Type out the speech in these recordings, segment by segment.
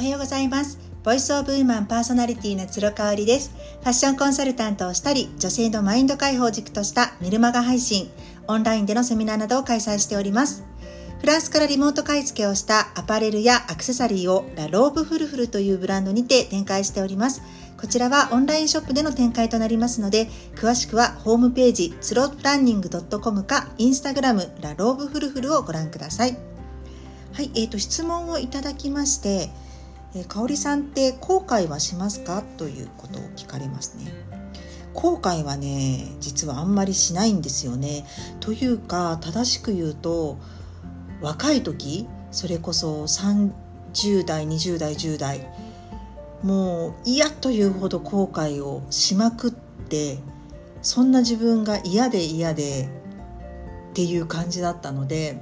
はようございます。 Voice of Woman パーソナリティの鶴香織です。ファッションコンサルタントをしたり女性のマインド解放軸としたメルマガ配信オンラインでのセミナーなどを開催しております。フランスからリモート買い付けをしたアパレルやアクセサリーをラローブフルフルというブランドにて展開しております。こちらはオンラインショップでの展開となりますので、詳しくはホームページ、スロープランニング .com か、インスタグラム、ラローブフルフルをご覧ください。はい、えーと、質問をいただきまして、えー、香里さんって後悔はしますか？ということを聞かれますね。後悔はね、実はあんまりしないんですよね。というか、正しく言うと、若い時、それこそ30代、20代、10代、もう嫌というほど後悔をしまくってそんな自分が嫌で嫌でっていう感じだったので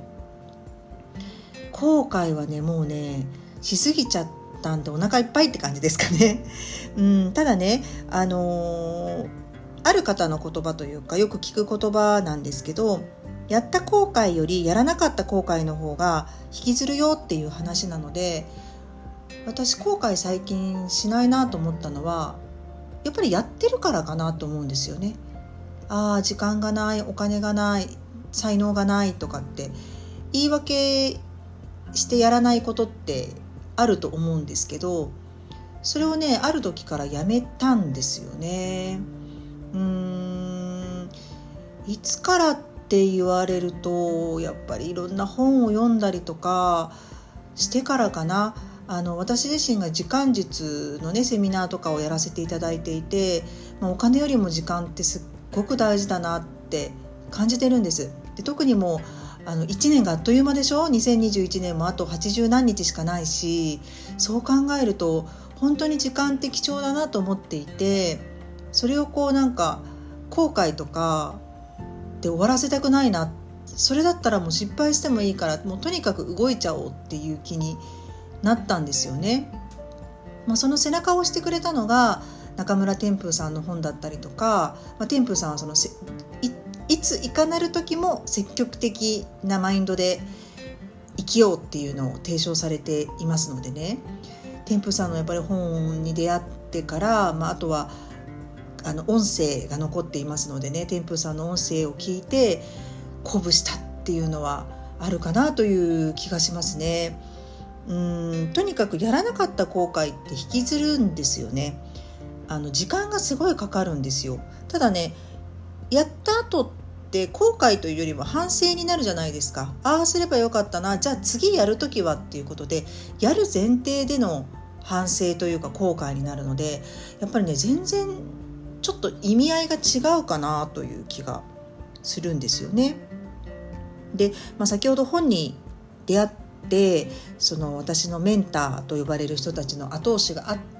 後悔はねもうねしすぎちゃったんでお腹いっぱいって感じですかね。うん、ただねあのー、ある方の言葉というかよく聞く言葉なんですけどやった後悔よりやらなかった後悔の方が引きずるよっていう話なので私後悔最近しないなと思ったのはやっぱりやってるからかなと思うんですよね。ああ時間がないお金がない才能がないとかって言い訳してやらないことってあると思うんですけどそれをねある時からやめたんですよね。うーんいつからって言われるとやっぱりいろんな本を読んだりとかしてからかなあの私自身が時間術のねセミナーとかをやらせていただいていて、まあ、お金よりも時間ってすっごく大事だなって感じてるんです。で特にもうあの1年があっという間でしょ？2021年もあと80何日しかないしそう考えると本当に時間って貴重だなと思っていてそれをこうなんか後悔とかで終わらせたくないなそれだったらもう失敗してもいいからもうとにかく動いちゃおうっていう気になったんですよね。まあ、その背中を押してくれたのが中村天風さんの本だったりとか、まあ、天風さんはそのいいついかなる時も積極的なマインドで生きようっていうのを提唱されていますのでね。天風さんのやっぱり本に出会ってから、まあ、あとはあの音声が残っていますのでね。天風さんの音声を聞いて鼓舞したっていうのはあるかなという気がしますね。うんとにかくやらなかった後悔って引きずるんですよね。あの時間がすごいかかるんですよ。ただねやった後って後悔というよりも反省になるじゃないですかああすればよかったなじゃあ次やる時はっていうことでやる前提での反省というか後悔になるのでやっぱりね全然ちょっと意味合いが違うかなという気がするんですよね。で、まあ、先ほど本に出会ってその私のメンターと呼ばれる人たちの後押しがあって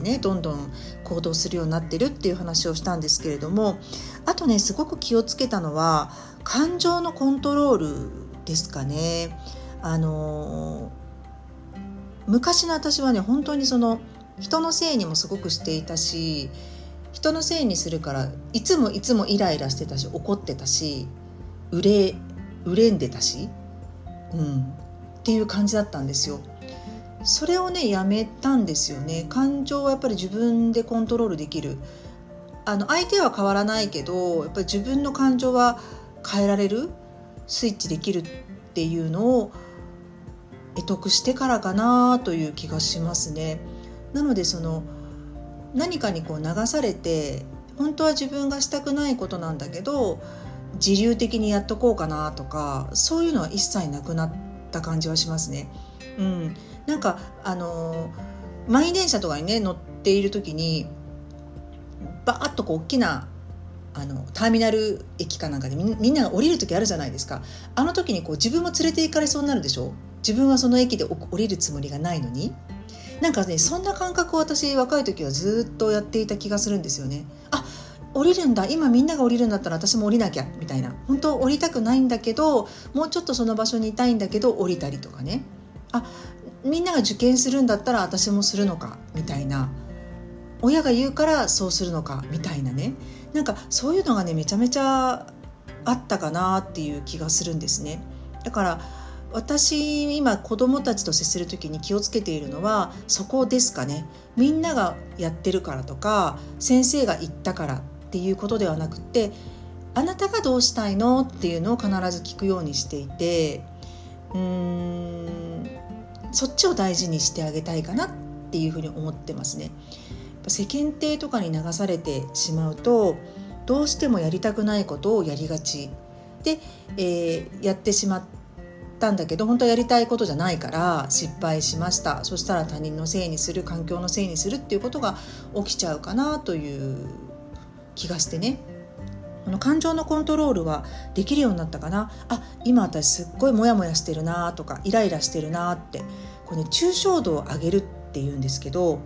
ねどんどん行動するようになってるっていう話をしたんですけれどもあとねすごく気をつけたのは感情のコントロールですかね。あの昔の私はね本当にその人のせいにもすごくしていたし人のせいにするからいつもいつもイライラしてたし怒ってたし憂憂んでたし、うん、っていう感じだったんですよ。それをねやめたんですよね。感情はやっぱり自分でコントロールできる。あの相手は変わらないけどやっぱり自分の感情は変えられる？スイッチできるっていうのを得得してからかなという気がしますね。なのでその何かにこう流されて本当は自分がしたくないことなんだけど自流的にやっとこうかなとかそういうのは一切なくなってった感じはしますね。うん、なんかあの満員電車とかにね乗っている時にバーッとこう大きなあのターミナル駅かなんかでみんなが降りる時あるじゃないですか。あの時にこう自分も連れて行かれそうになるでしょ？自分はその駅で降りるつもりがないのに。なんかねそんな感覚を私若い時はずっとやっていた気がするんですよね。あ降りるんだ。今みんなが降りるんだったら私も降りなきゃ。みたいな。本当降りたくないんだけどもうちょっとその場所にいたいんだけど降りたりとかね。あみんなが受験するんだったら私もするのか。みたいな。親が言うからそうするのか。みたいなね。なんかそういうのがねめちゃめちゃあったかなっていう気がするんですね。だから私今子供たちと接する時に気をつけているのはそこですかね。みんながやってるからとか先生が言ったから。っていうことではなくてあなたがどうしたいの？っていうのを必ず聞くようにしていてうーんそっちを大事にしてあげたいかなっていうふうに思ってますね。世間体とかに流されてしまうとどうしてもやりたくないことをやりがち。で、えー、やってしまったんだけど本当はやりたいことじゃないから失敗しました。そしたら他人のせいにする環境のせいにするっていうことが起きちゃうかなという気がしてね。この感情のコントロールはできるようになったかな。あ今私すっごいモヤモヤしてるなとかイライラしてるなってこれね抽象度を上げるっていうんですけど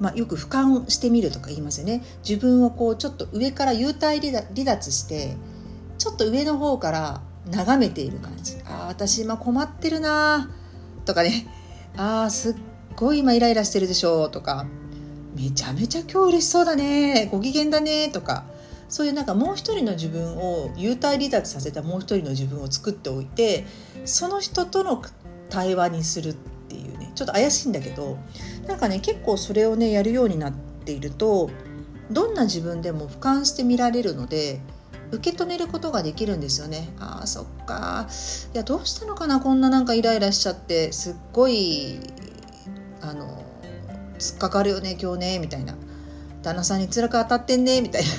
まあ、よく俯瞰してみるとか言いますよね。自分をこうちょっと上から幽体離脱してちょっと上の方から眺めている感じ。ああ私今困ってるなとかね。ああすっごい今イライラしてるでしょとか。めちゃめちゃ今日嬉しそうだねご機嫌だねとかそういうなんかもう一人の自分を幽体離脱させたもう一人の自分を作っておいてその人との対話にするっていうねちょっと怪しいんだけどなんかね結構それをねやるようになっているとどんな自分でも俯瞰して見られるので受け止めることができるんですよね。あーそっかいやどうしたのかなこんななんかイライラしちゃってすっごいあのっかかるよね今日ねみたいな。旦那さんに辛く当たってんねみたいな。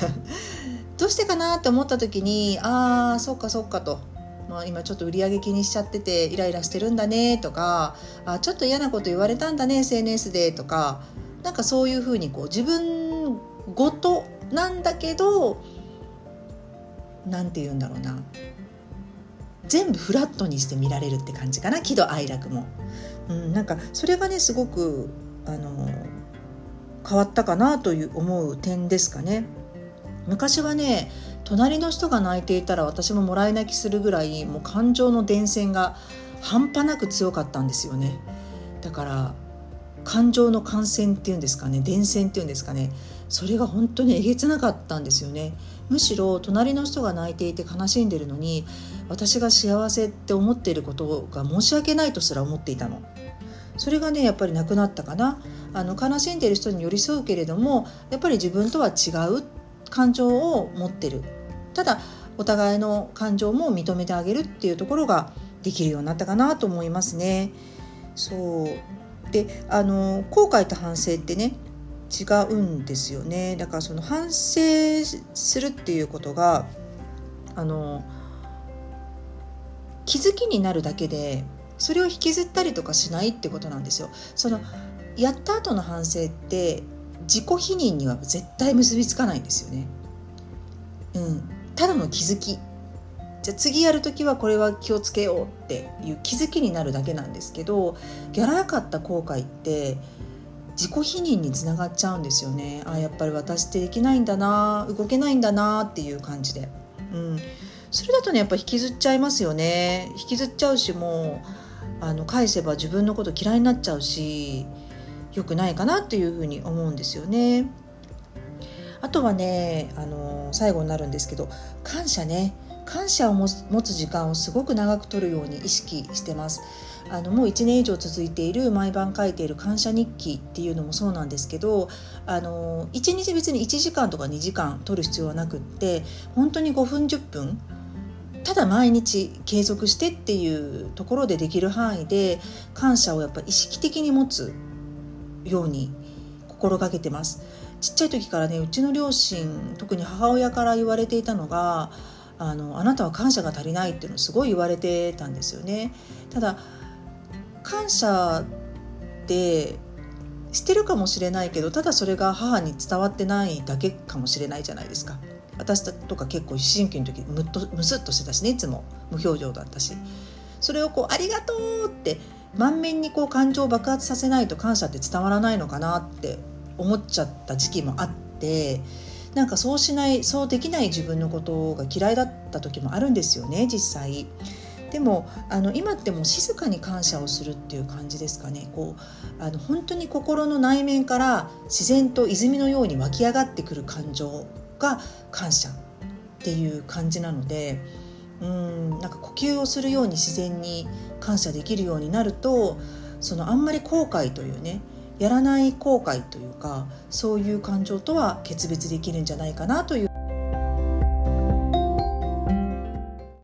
どうしてかなって思った時にああそっかそっかと。まあ、今ちょっと売り上げ気にしちゃっててイライラしてるんだねとかあちょっと嫌なこと言われたんだね SNS でとかなんかそういうふうにこう自分ごとなんだけど何て言うんだろうな。全部フラットにして見られるって感じかな喜怒哀楽も、うん、なんかそれがねすごくあの変わったかなという思う点ですかね。昔はね隣の人が泣いていたら私ももらい泣きするぐらいもう感情の伝染が半端なく強かったんですよね。だから感情の感染っていうんですかね。伝染っていうんですかね。それが本当にえげつなかったんですよね。むしろ隣の人が泣いていて悲しんでるのに私が幸せって思っていることが申し訳ないとすら思っていたの。それがねやっぱりなくなったかな。あの悲しんでいる人に寄り添うけれどもやっぱり自分とは違う感情を持ってる。ただお互いの感情も認めてあげるっていうところができるようになったかなと思いますね。そう。であの後悔と反省ってね違うんですよね。だからその反省するっていうことがあの気づきになるだけでそれを引きずったりとかしないってことなんですよ。そのやった後の反省って自己否認には絶対結びつかないんですよね。うん、ただの気づき。じゃあ次やる時はこれは気をつけようっていう気づきになるだけなんですけどやらなかった後悔って自己否認につながっちゃうんですよね。あやっぱり私ってできないんだな動けないんだなっていう感じで、うん、それだとねやっぱ引きずっちゃいますよね。引きずっちゃうしもうあの返せば自分のこと嫌いになっちゃうし良くないかなっていうふうに思うんですよね。あとはねあの最後になるんですけど感謝ね感謝を持つ時間をすごく長く取るように意識してます。あのもう1年以上続いている毎晩書いている感謝日記っていうのもそうなんですけどあの1日別に1時間とか2時間取る必要はなくって本当に5分10分ただ毎日継続してっていうところでできる範囲で感謝をやっぱ意識的に持つように心がけてます。ちっちゃい時からねうちの両親特に母親から言われていたのがあのあなたは感謝が足りないっていうのをすごい言われてたんですよね。ただ感謝ってしてるかもしれないけどただそれが母に伝わってないだけかもしれないじゃないですか。私とか結構思春期の時むっとむすっとしてたしねいつも無表情だったしそれをこう「ありがとう!」って満面にこう感情を爆発させないと感謝って伝わらないのかなって思っちゃった時期もあってなんかそうしないそうできない自分のことが嫌いだった時もあるんですよね実際。でもあの今ってもう静かに感謝をするっていう感じですかねこうあの本当に心の内面から自然と泉のように湧き上がってくる感情が感謝っていう感じなのでうんなんか呼吸をするように自然に感謝できるようになるとそのあんまり後悔というねやらない後悔というかそういう感情とは決別できるんじゃないかなという